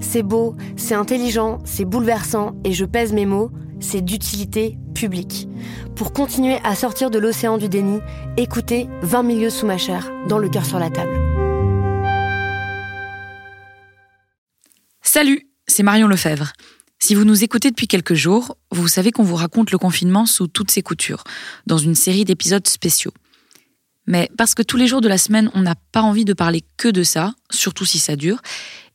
C'est beau, c'est intelligent, c'est bouleversant, et je pèse mes mots, c'est d'utilité publique. Pour continuer à sortir de l'océan du déni, écoutez 20 milieux sous ma chair, dans le cœur sur la table. Salut, c'est Marion Lefebvre. Si vous nous écoutez depuis quelques jours, vous savez qu'on vous raconte le confinement sous toutes ses coutures, dans une série d'épisodes spéciaux. Mais parce que tous les jours de la semaine, on n'a pas envie de parler que de ça, surtout si ça dure,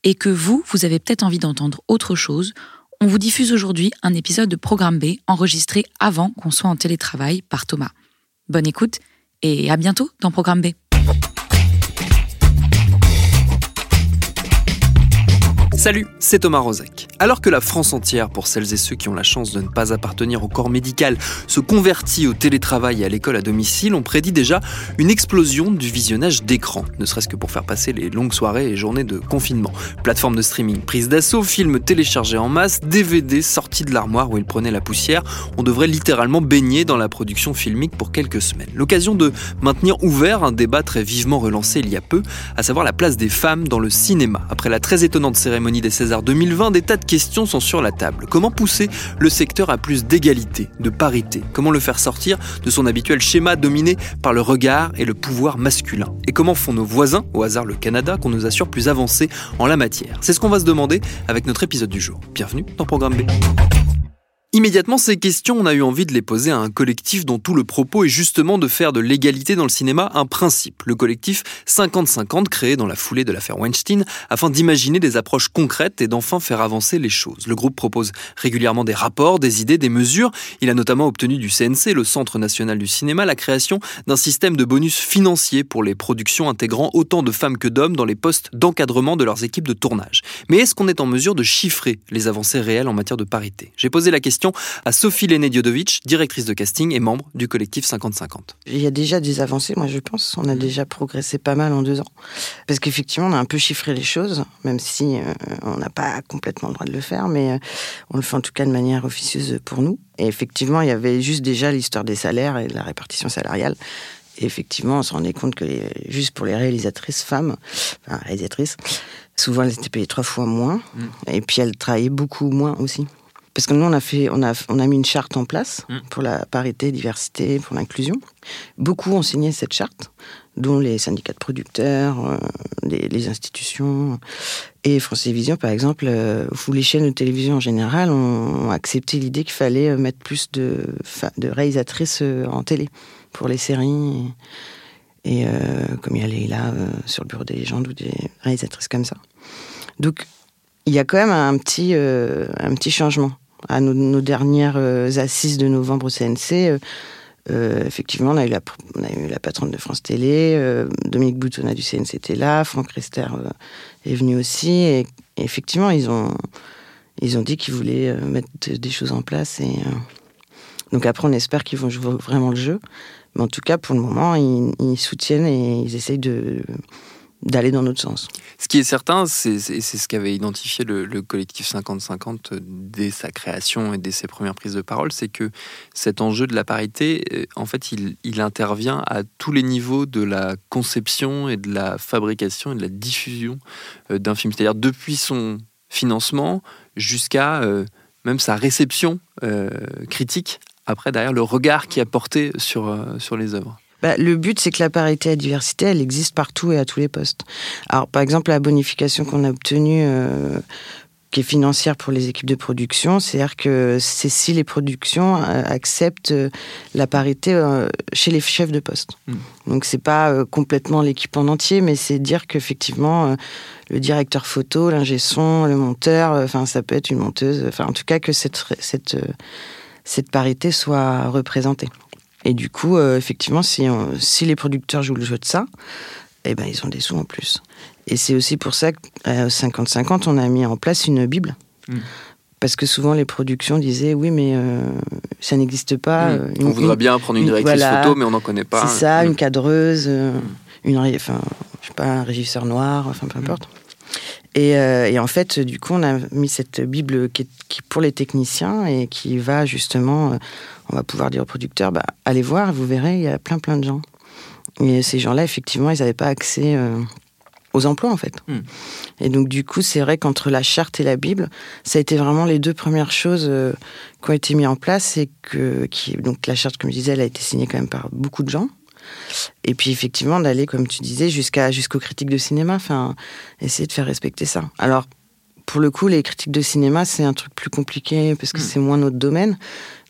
et que vous, vous avez peut-être envie d'entendre autre chose, on vous diffuse aujourd'hui un épisode de Programme B enregistré avant qu'on soit en télétravail par Thomas. Bonne écoute et à bientôt dans Programme B. Salut, c'est Thomas Rozek. Alors que la France entière, pour celles et ceux qui ont la chance de ne pas appartenir au corps médical, se convertit au télétravail et à l'école à domicile, on prédit déjà une explosion du visionnage d'écran, ne serait-ce que pour faire passer les longues soirées et journées de confinement. Plateforme de streaming prise d'assaut, films téléchargés en masse, DVD sortis de l'armoire où ils prenaient la poussière, on devrait littéralement baigner dans la production filmique pour quelques semaines. L'occasion de maintenir ouvert un débat très vivement relancé il y a peu, à savoir la place des femmes dans le cinéma. Après la très étonnante cérémonie des Césars 2020, des tas de questions sont sur la table. Comment pousser le secteur à plus d'égalité, de parité? Comment le faire sortir de son habituel schéma dominé par le regard et le pouvoir masculin? Et comment font nos voisins, au hasard le Canada, qu'on nous assure plus avancé en la matière? C'est ce qu'on va se demander avec notre épisode du jour. Bienvenue dans Programme B. Immédiatement, ces questions, on a eu envie de les poser à un collectif dont tout le propos est justement de faire de l'égalité dans le cinéma un principe. Le collectif 50-50, créé dans la foulée de l'affaire Weinstein, afin d'imaginer des approches concrètes et d'enfin faire avancer les choses. Le groupe propose régulièrement des rapports, des idées, des mesures. Il a notamment obtenu du CNC, le Centre national du cinéma, la création d'un système de bonus financiers pour les productions intégrant autant de femmes que d'hommes dans les postes d'encadrement de leurs équipes de tournage. Mais est-ce qu'on est en mesure de chiffrer les avancées réelles en matière de parité? J'ai posé la question à Sophie Léné Diodovic, directrice de casting et membre du collectif 50-50. Il y a déjà des avancées, moi je pense. On a déjà progressé pas mal en deux ans. Parce qu'effectivement, on a un peu chiffré les choses, même si euh, on n'a pas complètement le droit de le faire, mais euh, on le fait en tout cas de manière officieuse pour nous. Et effectivement, il y avait juste déjà l'histoire des salaires et de la répartition salariale. Et effectivement, on se rendait compte que juste pour les réalisatrices femmes, enfin réalisatrices, souvent elles étaient payées trois fois moins. Mm. Et puis elles travaillaient beaucoup moins aussi. Parce que nous, on a, fait, on, a, on a mis une charte en place mm. pour la parité, diversité, pour l'inclusion. Beaucoup ont signé cette charte, dont les syndicats de producteurs, euh, les, institutions. Et France Télévisions, par exemple, euh, ou les chaînes de télévision en général, ont, accepté l'idée qu'il fallait euh, mettre plus de, de réalisatrices en télé pour les séries. Et, comme il y a là sur le bureau des légendes ou des réalisatrices comme ça. Donc, il y a quand même un petit, un petit changement à nos, dernières euh, assises de novembre au CNC, euh, euh, effectivement, on a, eu la, patronne de France Télé, Dominique Boutonnat du CNC était là, Franck Rester est venu aussi, et, effectivement, ils ont, ils ont dit qu'ils voulaient mettre des choses en place. Et, donc après, on espère qu'ils vont jouer vraiment le jeu. Mais en tout cas, pour le moment, ils, ils soutiennent et ils essayent de d'aller dans notre sens. Ce qui est certain, c'est ce qu'avait identifié le, collectif 50-50 dès sa création et dès ses premières prises de parole, c'est que cet enjeu de la parité, euh, en fait, il, intervient à tous les niveaux de la conception et de la fabrication et de la diffusion euh, d'un film. C'est-à-dire depuis son financement jusqu'à euh, même sa réception critique, après derrière le regard qui a porté sur, sur les œuvres. Bah, Le but, c'est que la parité et la diversité, elle existe partout et à tous les postes. Alors, par exemple, la bonification qu'on a obtenue, euh, qui est financière pour les équipes de production, c'est-à-dire que c'est si les productions euh, acceptent euh, la parité chez les chefs de poste. Mm. Donc, c'est pas complètement l'équipe en entier, mais c'est dire qu'effectivement, le directeur photo, l'ingé son, le monteur, enfin, ça peut être une monteuse, enfin, en tout cas, que cette, cette, cette parité soit représentée. Et du coup, euh, effectivement, si, on- si les producteurs jouent le jeu de ça, eh ben, ils ont des sous en plus. Et c'est aussi pour ça qu'à 50-50, on a mis en place une Bible. Mm. Parce que souvent, les productions disaient oui, mais euh, ça n'existe pas. euh, on voudrait bien prendre une directrice voilà. photo, mais on n'en connaît pas. C'est ça, une cadreuse, euh, une, enfin, je sais pas, un régisseur noir, enfin peu importe. Et, euh, et en fait, du coup, on a mis cette Bible qui est, qui est pour les techniciens et qui va justement, euh, on va pouvoir dire aux producteurs, bah, allez voir, vous verrez, il y a plein plein de gens. Et ces gens-là, effectivement, ils n'avaient pas accès euh, aux emplois, en fait. Hmm. Et donc, du coup, c'est vrai qu'entre la charte et la Bible, ça a été vraiment les deux premières choses qui ont été mises en place et que, qui, donc la charte, comme je disais, elle a été signée quand même par beaucoup de gens. Et puis effectivement d'aller, comme tu disais, jusqu'à jusqu'aux critiques de cinéma, enfin essayer de faire respecter ça. Alors pour le coup, les critiques de cinéma, c'est un truc plus compliqué parce que Mm. c'est moins notre domaine.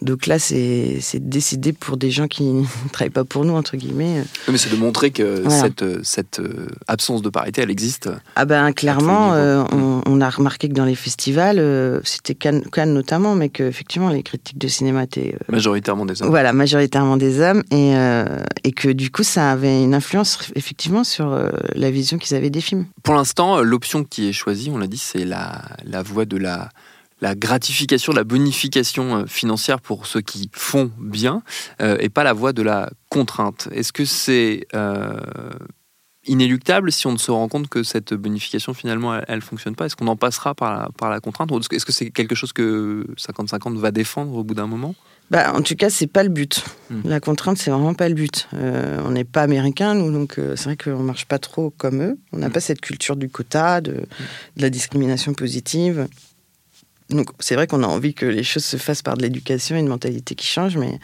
Donc là, c'est décidé pour des gens qui ne travaillent pas pour nous, entre guillemets. Oui, Mais c'est de montrer que Voilà. cette, cette euh, absence de parité, elle existe. Ah ben clairement, euh, les on, on a remarqué que dans les festivals, euh, c'était Cannes, Cannes notamment, mais que effectivement les critiques de cinéma étaient euh, Majoritairement des hommes. Voilà, majoritairement des hommes, et, et que du coup, ça avait une influence effectivement sur la vision qu'ils avaient des films. Pour l'instant, l'option qui est choisie, on l'a dit, c'est la, la voie de la, la gratification, la bonification euh, financière pour ceux qui font bien, euh, et pas la voie de la contrainte. Est-ce que c'est euh, inéluctable si on ne se rend compte que cette bonification, finalement, elle ne fonctionne pas? Est-ce qu'on en passera par la, par la contrainte? Est-ce que c'est quelque chose que 50-50 va défendre au bout d'un moment? Bah, en tout cas, c'est pas le but. Hmm. La contrainte, c'est vraiment pas le but. Euh, on n'est pas américains, nous, donc euh, c'est vrai qu'on marche pas trop comme eux. On n'a Hmm. pas cette culture du quota, de, de la discrimination positive. Donc, c'est vrai qu'on a envie que les choses se fassent par de l'éducation et une mentalité qui change, mais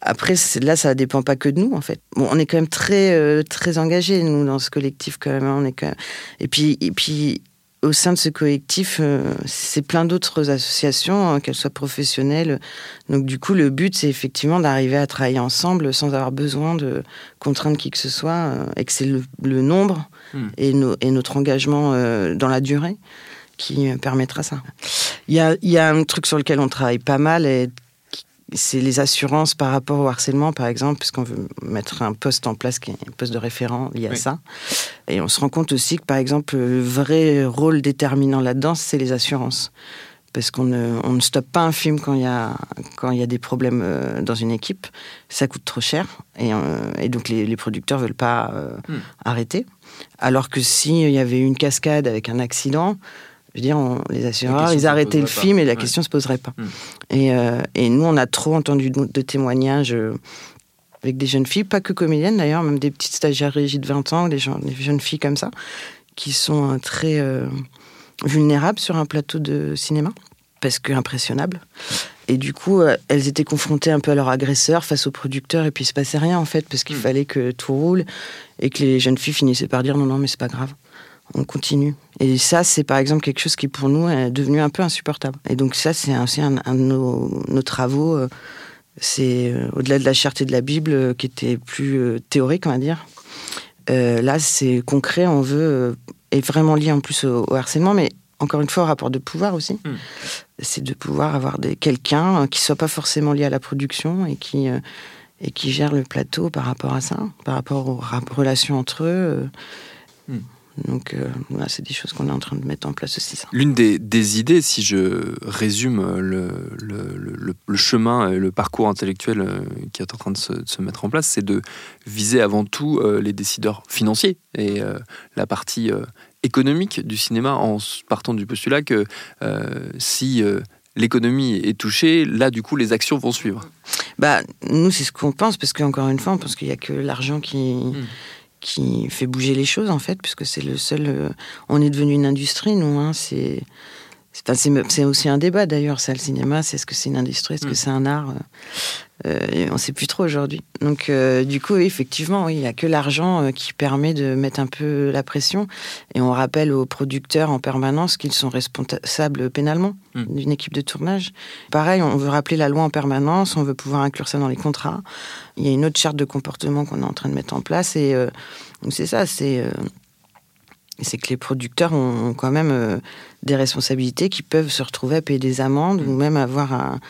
après, là, ça dépend pas que de nous, en fait. Bon, on est quand même très, euh, très engagés, nous, dans ce collectif, quand même. hein. On est quand même- Et puis, et puis, au sein de ce collectif, euh, c'est plein d'autres associations, hein, qu'elles soient professionnelles. Donc, du coup, le but, c'est effectivement d'arriver à travailler ensemble sans avoir besoin de contraindre qui que ce soit, euh, et que c'est le, le nombre Hmm. et, notre engagement dans la durée qui euh, permettra ça. Il y a, il y a un truc sur lequel on travaille pas mal, et c'est les assurances par rapport au harcèlement, par exemple, puisqu'on veut mettre un poste en place qui est un poste de référent lié à Oui. ça. Et on se rend compte aussi que, par exemple, le vrai rôle déterminant là-dedans, c'est les assurances. Parce qu'on ne, on ne stoppe pas un film quand il y a, quand il y a des problèmes euh, dans une équipe. Ça coûte trop cher. Et, euh, et donc, les, les producteurs veulent pas euh, Hmm. arrêter. Alors que s'il y avait eu une cascade avec un accident, je veux dire, on- les assureurs, ils arrêtaient le pas. film et la Ouais. question se poserait pas. Hmm. Et, euh, et nous, on a trop entendu de, de témoignages euh, avec des jeunes filles, pas que comédiennes d'ailleurs, même des petites stagiaires régies de 20 ans, des, gens, des jeunes filles comme ça, qui sont euh, très euh, vulnérables sur un plateau de cinéma, parce que impressionnables. Et du coup, elles étaient confrontées un peu à leur agresseur face au producteur, et puis il se passait rien en fait, parce qu'il Hmm. fallait que tout roule, et que les jeunes filles finissaient par dire non, non, mais c'est pas grave, on continue. Et ça, c'est par exemple quelque chose qui pour nous est devenu un peu insupportable. Et donc ça, c'est aussi un, un de nos, nos travaux. euh, C'est euh, au-delà de la charte et de la Bible, euh, qui était plus théorique, on va dire. Là, c'est concret, on veut, et vraiment lié en plus au, au harcèlement, mais encore une fois au rapport de pouvoir aussi. Hmm. C'est de pouvoir avoir quelqu'un qui soit pas forcément lié à la production et qui, et qui gère le plateau par rapport à ça, par rapport aux relations entre eux. euh. Donc, euh, voilà, c'est des choses qu'on est en train de mettre en place aussi. L'une des, des idées, si je résume le, le, le- le chemin et le parcours intellectuel euh, qui est en train de se, de se mettre en place, c'est de viser avant tout euh, les décideurs financiers et euh, la partie euh, économique du cinéma en partant du postulat que euh, si euh, l'économie est touchée, là du coup les actions vont suivre. Bah, nous, c'est ce qu'on pense, parce qu'encore une fois, on pense qu'il n'y a que l'argent qui, qui fait bouger les choses, en fait, puisque c'est le seul. euh, on est devenu une industrie, nous. Hein, c'est c'est aussi un débat d'ailleurs, ça, le cinéma, c'est ce que c'est une industrie, est-ce que mm. c'est un art euh, On ne sait plus trop aujourd'hui. Donc, euh, du coup, effectivement, il n'y a que l'argent euh, qui permet de mettre un peu la pression. Et on rappelle aux producteurs en permanence qu'ils sont responsables pénalement mm. d'une équipe de tournage. Pareil, on veut rappeler la loi en permanence, on veut pouvoir inclure ça dans les contrats. Il y a une autre charte de comportement qu'on est en train de mettre en place. Et c'est ça, c'est c'est que les producteurs ont, quand même euh, des responsabilités qui peuvent se retrouver à payer des amendes ou mm. même avoir un,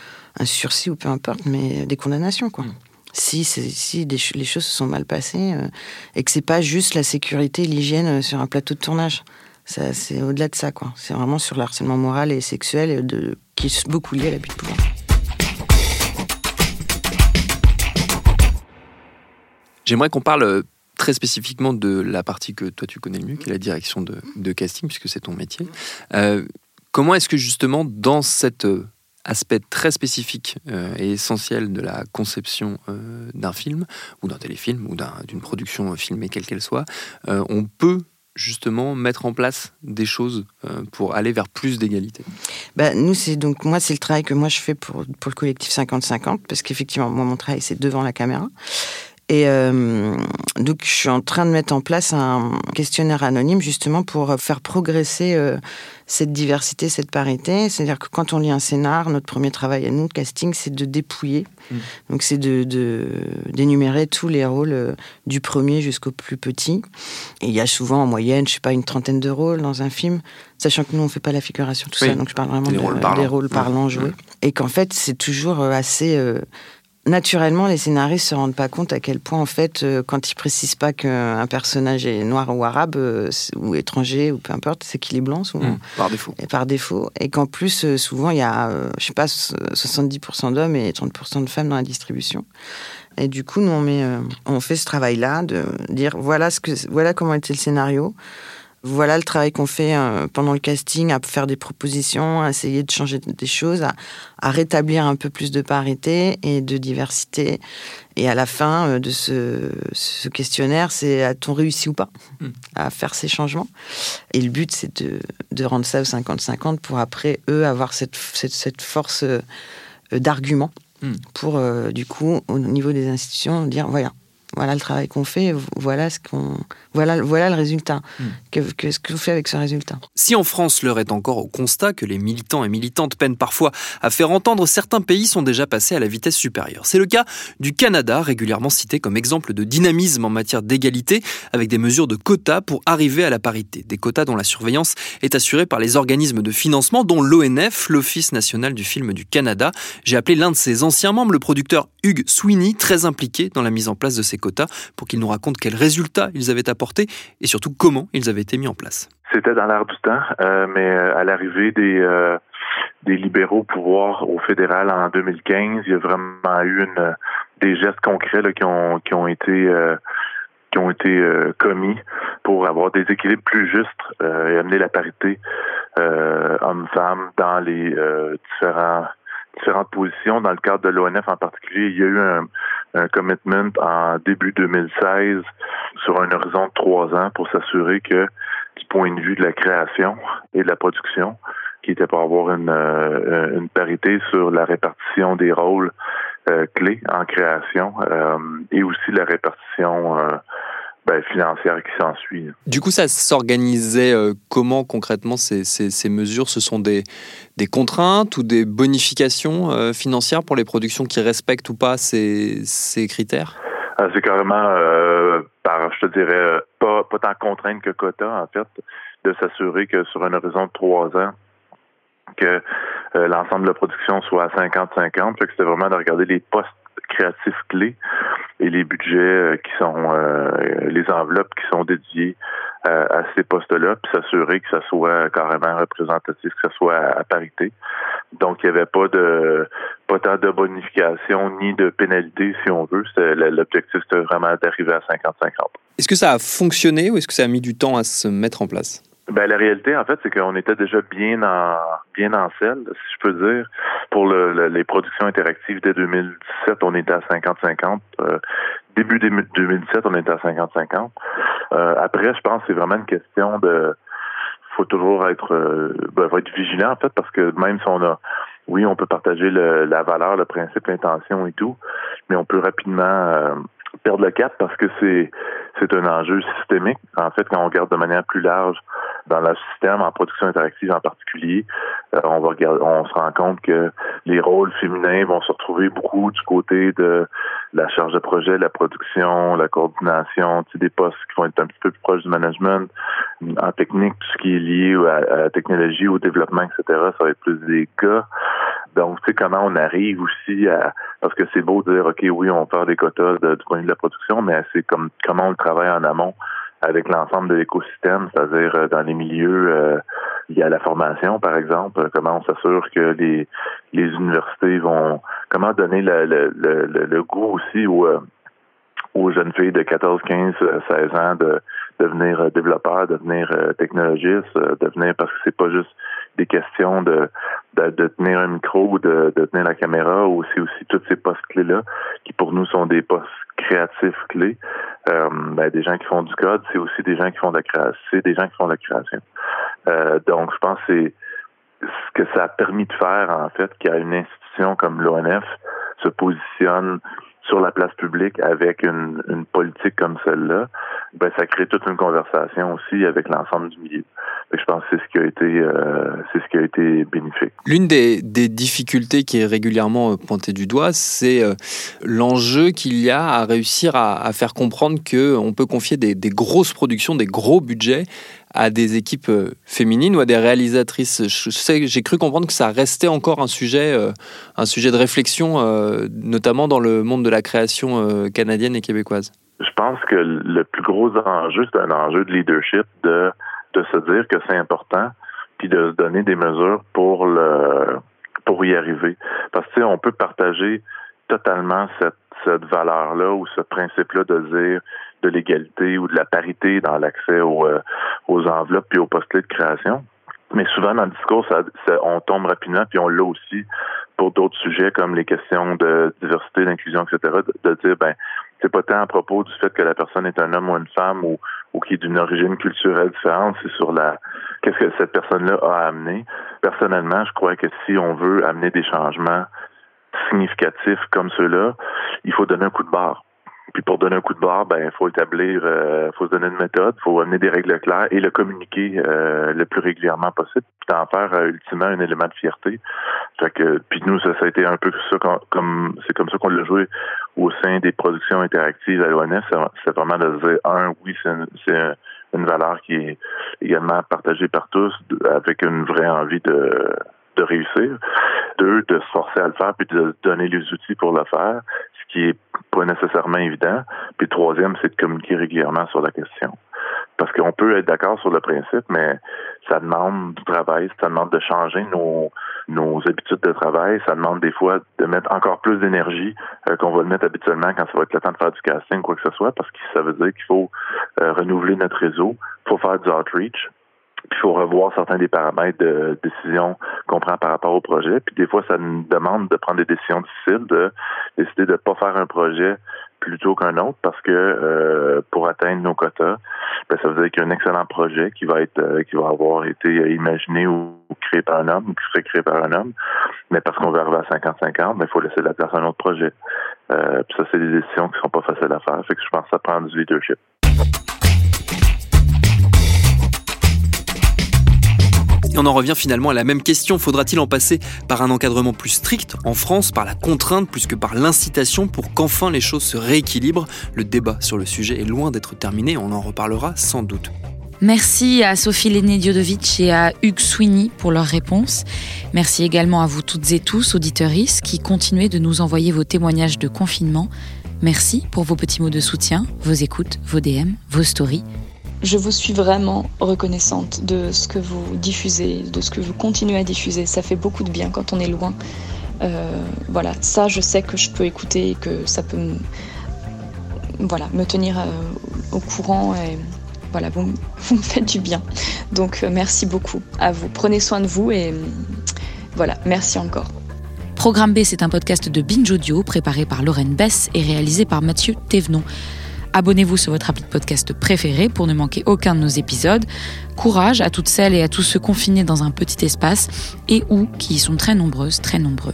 sursis ou peu importe, mais des condamnations, quoi. Mm. Si, si les choses se sont mal passées euh, et que c'est pas juste la sécurité et l'hygiène euh, sur un plateau de tournage. C'est au-delà de ça, quoi. C'est vraiment sur le harcèlement moral et sexuel de, qui est beaucoup lié à l'abus de pouvoir. J'aimerais qu'on parle très spécifiquement de la partie que toi tu connais le mieux, qui est la direction de, casting, puisque c'est ton métier. Euh, comment est-ce que justement, dans cet euh, aspect très spécifique euh, et essentiel de la conception d'un film, ou d'un téléfilm, ou d'une production filmée, quelle qu'elle soit, on peut justement mettre en place des choses pour aller vers plus d'égalité? Bah, Nous, c'est donc moi, c'est le travail que moi je fais pour, pour le collectif 50-50, parce qu'effectivement, moi, mon travail, c'est devant la caméra. Et euh, donc, je suis en train de mettre en place un questionnaire anonyme justement pour faire progresser euh, cette diversité, cette parité. C'est-à-dire que quand on lit un scénar, notre premier travail à nous, le casting, c'est de dépouiller. Mmh. Donc, c'est de, d'énumérer tous les rôles euh, du premier jusqu'au plus petit. Et il y a souvent en moyenne, je sais pas, une trentaine de rôles dans un film, sachant que nous, on fait pas la figuration, tout ça. Donc, je parle vraiment des, rôles, parlants. des rôles parlants joués. Et qu'en fait, c'est toujours assez naturellement, les scénaristes se rendent pas compte à quel point, en fait, euh, quand ils précisent pas qu'un personnage est noir ou arabe, euh, ou étranger, ou peu importe, c'est qu'il est blanc souvent. Mmh, par défaut. Et par défaut. Et qu'en plus, euh, souvent, il y a, je sais pas, 70% d'hommes et 30% de femmes dans la distribution. Et du coup, nous, on, met, on fait ce travail-là de dire voilà, ce que, voilà comment était le scénario voilà le travail qu'on fait euh, pendant le casting, à faire des propositions, à essayer de changer des choses, à, rétablir un peu plus de parité et de diversité. Et à la fin euh, de ce, questionnaire, c'est a-t-on réussi ou pas hmm. à faire ces changements? Et le but, c'est de, rendre ça au 50-50 pour après, eux, avoir cette, cette, force euh, d'argument hmm. pour, du coup, au niveau des institutions, dire voilà, voilà le travail qu'on fait, voilà ce qu'on, voilà, voilà le résultat. Hmm. Qu'est-ce que, vous faites avec ce résultat Si en France l'heure est encore au constat que les militants et militantes peinent parfois à faire entendre, certains pays sont déjà passés à la vitesse supérieure. C'est le cas du Canada, régulièrement cité comme exemple de dynamisme en matière d'égalité, avec des mesures de quotas pour arriver à la parité. Des quotas dont la surveillance est assurée par les organismes de financement, dont l'ONF, l'Office national du film du Canada. J'ai appelé l'un de ses anciens membres, le producteur Hugues Sweeney, très impliqué dans la mise en place de ces quotas, pour qu'il nous raconte quels résultats ils avaient apportés et surtout comment ils avaient été mis en place. C'était dans l'air du temps, euh, mais euh, à l'arrivée des, euh, libéraux au pouvoir au fédéral en 2015, il y a vraiment eu des gestes concrets qui, ont, été commis pour avoir des équilibres plus justes et amener la parité hommes-femmes dans les différents différentes positions. Dans le cadre de l'ONF en particulier, il y a eu un commitment en début 2016 sur un horizon de trois ans pour s'assurer que, du point de vue de la création et de la production, qui était pour avoir une, euh, une parité sur la répartition des rôles euh, clés en création euh, et aussi la répartition ben, financière qui s'ensuit. Du coup, ça s'organisait euh, comment concrètement ces, ces, mesures? Ce sont des, des contraintes ou des bonifications euh, financières pour les productions qui respectent ou pas ces, ces critères? Ah, C'est carrément, euh, par, je te dirais, pas, pas tant contrainte que quota, en fait, de s'assurer que sur un horizon de trois ans, que l'ensemble de la production soit à 50-50. C'était vraiment de regarder les postes créatifs clés et les budgets euh, qui sont euh, les enveloppes qui sont dédiées euh, à ces postes-là, puis s'assurer que ça soit carrément représentatif, que ça soit à, parité. Donc, il n'y avait pas de pas tant de bonification ni de pénalité, si on veut. L'objectif, c'était vraiment d'arriver à 50-50. Est-ce que ça a fonctionné ou est-ce que ça a mis du temps à se mettre en place? Ben, la réalité, en fait, c'est qu'on était déjà bien en bien en selle, si je peux dire. Pour le, les productions interactives dès 2017, on était à 50-50. Euh, début 2017, on était à 50-50. Euh, après, je pense que c'est vraiment une question de faut toujours être, ben, faut être vigilant en fait parce que même si on a, oui, on peut partager le, la valeur, le principe, l'intention et tout, mais on peut rapidement perdre le cap parce que c'est c'est un enjeu systémique. En fait, quand on regarde de manière plus large dans le système, en production interactive en particulier, euh, on va regarder, on se rend compte que les rôles féminins vont se retrouver beaucoup du côté de la charge de projet, la production, la coordination, des postes qui vont être un petit peu plus proches du management. En technique, tout ce qui est lié à, à la technologie, au développement, etc., ça va être plus des gars. Donc, tu sais, comment on arrive aussi à... Parce que c'est beau de dire, OK, oui, on part des quotas du point de vue de la production, mais c'est comme comment on le travaille en amont avec l'ensemble de l'écosystème, c'est-à-dire euh, dans les milieux euh, liés à la formation, par exemple, comment on s'assure que les, universités vont... Comment donner le, goût aussi aux, euh, aux jeunes filles de 14, 15, 16 ans de devenir euh, développeur, devenir technologiste, devenir... Parce que c'est pas juste des questions de, de, tenir un micro de, de, tenir la caméra ou c'est aussi tous ces postes clés-là qui pour nous sont des postes créatifs clés. Euh, ben, des gens qui font du code, c'est aussi des gens qui font de la création. C'est des gens qui font de la création. Euh, donc, je pense que c'est ce que ça a permis de faire, en fait, a une institution comme l'ONF se positionne sur la place publique avec une, politique comme celle-là, ben ça crée toute une conversation aussi avec l'ensemble du milieu. je pense que c'est ce qui a été euh, bénéfique. L'une des, difficultés qui est régulièrement euh, pointée du doigt, c'est euh, l'enjeu qu'il y a à réussir à, faire comprendre que on peut confier des grosses productions, des gros budgets à des équipes euh, féminines ou à des réalisatrices. J'ai cru comprendre que ça restait encore un sujet, euh, un sujet de réflexion, euh, notamment dans le monde de la création canadienne et québécoise. Je pense que le plus gros enjeu, c'est un enjeu de leadership, de, se dire que c'est important, puis de se donner des mesures pour y arriver. Parce que on peut partager totalement cette valeur-là ou ce principe-là de dire de l'égalité ou de la parité dans l'accès aux, euh, aux enveloppes puis aux postes de création. Mais souvent dans le discours, ça, on tombe rapidement, puis on l'a aussi pour d'autres sujets comme les questions de diversité, d'inclusion, etc. De, dire ben c'est pas tant à propos du fait que la personne est un homme ou une femme ou, ou qui est d'une origine culturelle différente, c'est sur la qu'est-ce que cette personne-là a amené. Personnellement, je crois que si on veut amener des changements significatifs comme ceux-là, il faut donner un coup de barre. Puis pour donner un coup de barre, ben il faut établir, euh, faut se donner une méthode, faut amener des règles claires et le communiquer euh, le plus régulièrement possible, puis d'en faire euh, ultimement un élément de fierté. Fait que puis nous ça, ça a été un peu ça comme c'est comme ça qu'on l'a joué au sein des productions interactives à l'ONF. C'est vraiment de dire un oui c'est une, une valeur qui est également partagée par tous avec une vraie envie de de réussir. Deux, de se forcer à le faire puis de donner les outils pour le faire, qui est pas nécessairement évident. Puis troisième, c'est de communiquer régulièrement sur la question. Parce qu'on peut être d'accord sur le principe, mais ça demande du travail, ça demande de changer nos, nos habitudes de travail, ça demande des fois de mettre encore plus d'énergie euh, qu'on va le mettre habituellement quand ça va être le temps de faire du casting, quoi que ce soit, parce que ça veut dire qu'il faut euh, renouveler notre réseau, il faut faire du outreach, il faut revoir certains des paramètres de décision qu'on prend par rapport au projet. Puis des fois, ça nous demande de prendre des décisions difficiles, de décider de ne pas faire un projet plutôt qu'un autre parce que euh, pour atteindre nos quotas, ben, ça veut dire qu'il y a un excellent projet qui va être euh, qui va avoir été imaginé ou, créé par un homme ou qui serait créé par un homme, mais parce qu'on veut arriver à 50-50, ben, il faut laisser la place à un autre projet. Euh, ça, c'est des décisions qui sont pas faciles à faire. Fait que je pense que ça prend du leadership. On en revient finalement à la même question. Faudra-t-il en passer par un encadrement plus strict en France, par la contrainte plus que par l'incitation pour qu'enfin les choses se rééquilibrent? Le débat sur le sujet est loin d'être terminé, on en reparlera sans doute. Merci à Sophie Léné Diodovic et à Hugues Sweeney pour leurs réponses. Merci également à vous toutes et tous, auditeuristes, qui continuez de nous envoyer vos témoignages de confinement. Merci pour vos petits mots de soutien, vos écoutes, vos DM, vos stories je vous suis vraiment reconnaissante de ce que vous diffusez, de ce que vous continuez à diffuser. Ça fait beaucoup de bien quand on est loin. Euh, voilà, ça, je sais que je peux écouter et que ça peut me, voilà, me tenir euh, au courant. Et voilà, vous, vous, me faites du bien. Donc, euh, merci beaucoup à vous. Prenez soin de vous et voilà, merci encore. Programme B, c'est un podcast de Binge Audio préparé par Lorraine Bess et réalisé par Mathieu Thévenon. Abonnez-vous sur votre appli de podcast préféré pour ne manquer aucun de nos épisodes. Courage à toutes celles et à tous ceux confinés dans un petit espace et ou qui y sont très nombreuses, très nombreux.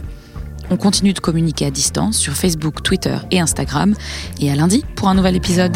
On continue de communiquer à distance sur Facebook, Twitter et Instagram. Et à lundi pour un nouvel épisode.